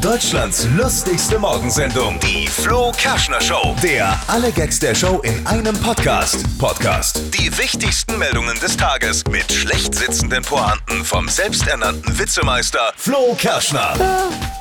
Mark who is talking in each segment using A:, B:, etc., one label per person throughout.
A: Deutschlands lustigste Morgensendung, die Flo Kerschner Show. Der alle Gags der Show in einem Podcast. Podcast. Die wichtigsten Meldungen des Tages mit schlecht sitzenden Pointen vom selbsternannten Witzemeister Flo Kerschner.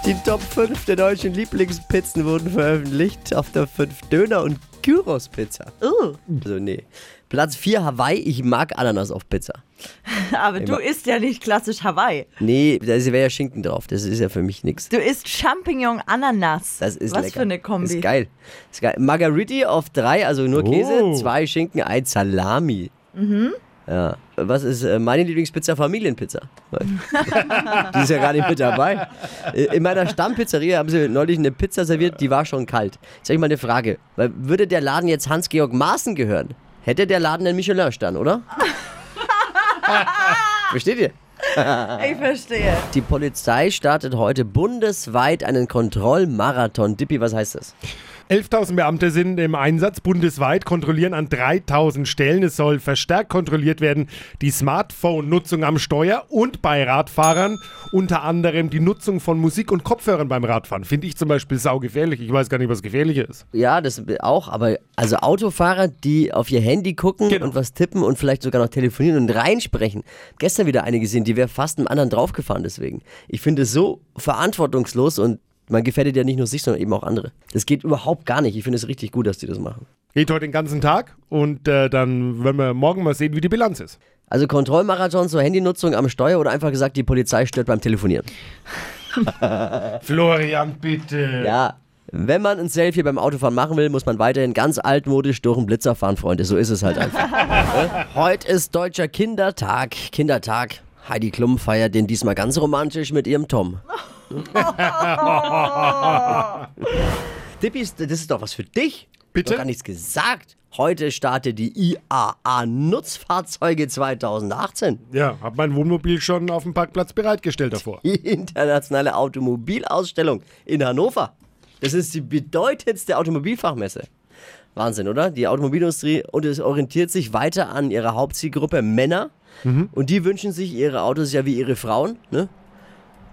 B: Die Top 5 der deutschen Lieblingspizzen wurden veröffentlicht. Auf der 5 Döner und Gyros Pizza.
C: Uh,
B: Also nee. Platz 4 Hawaii. Ich mag Ananas auf Pizza.
C: aber du isst ja nicht klassisch Hawaii.
B: Nee, da wäre ja Schinken drauf. Das ist ja für mich nichts.
C: Du isst Champignon-Ananas.
B: Das ist
C: Was
B: lecker.
C: für eine Kombi.
B: Ist geil. Ist geil. Margariti auf 3, also nur Käse,
D: Oh.
B: zwei Schinken, ein Salami. Mhm. Ja. Was ist äh, meine Lieblingspizza? Familienpizza. die ist ja gar nicht mit dabei. Äh, In meiner Stammpizzeria haben sie neulich eine Pizza serviert, die war schon kalt. Jetzt habe ich mal eine Frage. Würde der Laden jetzt Hans-Georg Maaßen gehören, hätte der Laden einen Michelin-Stern, oder? Versteht ihr?
C: Ich verstehe.
B: Die Polizei startet heute bundesweit einen Kontrollmarathon. Dippi, was heißt das?
D: 11.000 Beamte sind im Einsatz bundesweit, kontrollieren an 3.000 Stellen. Es soll verstärkt kontrolliert werden die Smartphone-Nutzung am Steuer und bei Radfahrern. Unter anderem die Nutzung von Musik und Kopfhörern beim Radfahren. Finde ich zum Beispiel saugefährlich. Ich weiß gar nicht, was gefährlicher ist.
B: Ja, das auch, aber also Autofahrer, die auf ihr Handy gucken
D: Genau.
B: und was tippen und vielleicht sogar noch telefonieren und reinsprechen. Gestern wieder eine gesehen, die wäre fast einem anderen draufgefahren deswegen. Ich finde es so verantwortungslos und man gefährdet ja nicht nur sich, sondern eben auch andere. Das geht überhaupt gar nicht. Ich finde es richtig gut, dass die das machen.
D: Geht heute den ganzen Tag und äh, dann werden wir morgen mal sehen, wie die Bilanz ist.
B: Also Kontrollmarathon zur Handynutzung am Steuer oder einfach gesagt, die Polizei stört beim Telefonieren.
D: Florian, bitte.
B: Ja. Wenn man ein Selfie beim Autofahren machen will, muss man weiterhin ganz altmodisch durch den Blitzer fahren, Freunde. So ist es halt einfach. Ne? Heute ist Deutscher Kindertag. Kindertag. Heidi Klum feiert den diesmal ganz romantisch mit ihrem Tom. Dippi, das ist doch was für dich.
D: Bitte?
B: Doch gar nichts gesagt. Heute startet die IAA Nutzfahrzeuge 2018.
D: Ja, hab mein Wohnmobil schon auf dem Parkplatz bereitgestellt davor.
B: Die internationale Automobilausstellung in Hannover. Das ist die bedeutendste Automobilfachmesse. Wahnsinn, oder? Die Automobilindustrie und es orientiert sich weiter an ihrer Hauptzielgruppe Männer. Und die wünschen sich ihre Autos ja wie ihre Frauen, ne?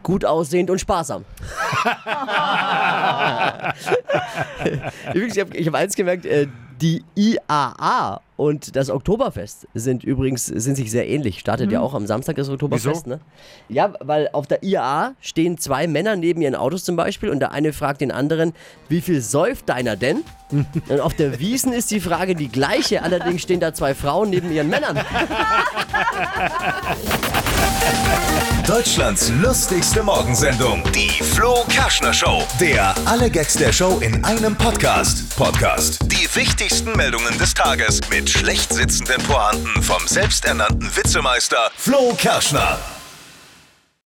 B: Gut aussehend und sparsam. Übrigens, ich habe hab eins gemerkt, äh, die IAA und das Oktoberfest sind übrigens sind sich sehr ähnlich. Startet ja auch am Samstag das Oktoberfest,
D: Wieso?
B: ne? Ja, weil auf der IAA stehen zwei Männer neben ihren Autos zum Beispiel und der eine fragt den anderen, wie viel säuft deiner denn? und auf der Wiesen ist die Frage die gleiche, allerdings stehen da zwei Frauen neben ihren Männern.
A: Deutschlands lustigste Morgensendung, die Flo Kerschner Show. Der alle Gags der Show in einem Podcast. Podcast. Die wichtigsten Meldungen des Tages mit schlecht sitzenden Pointen vom selbsternannten Witzemeister Flo Kerschner.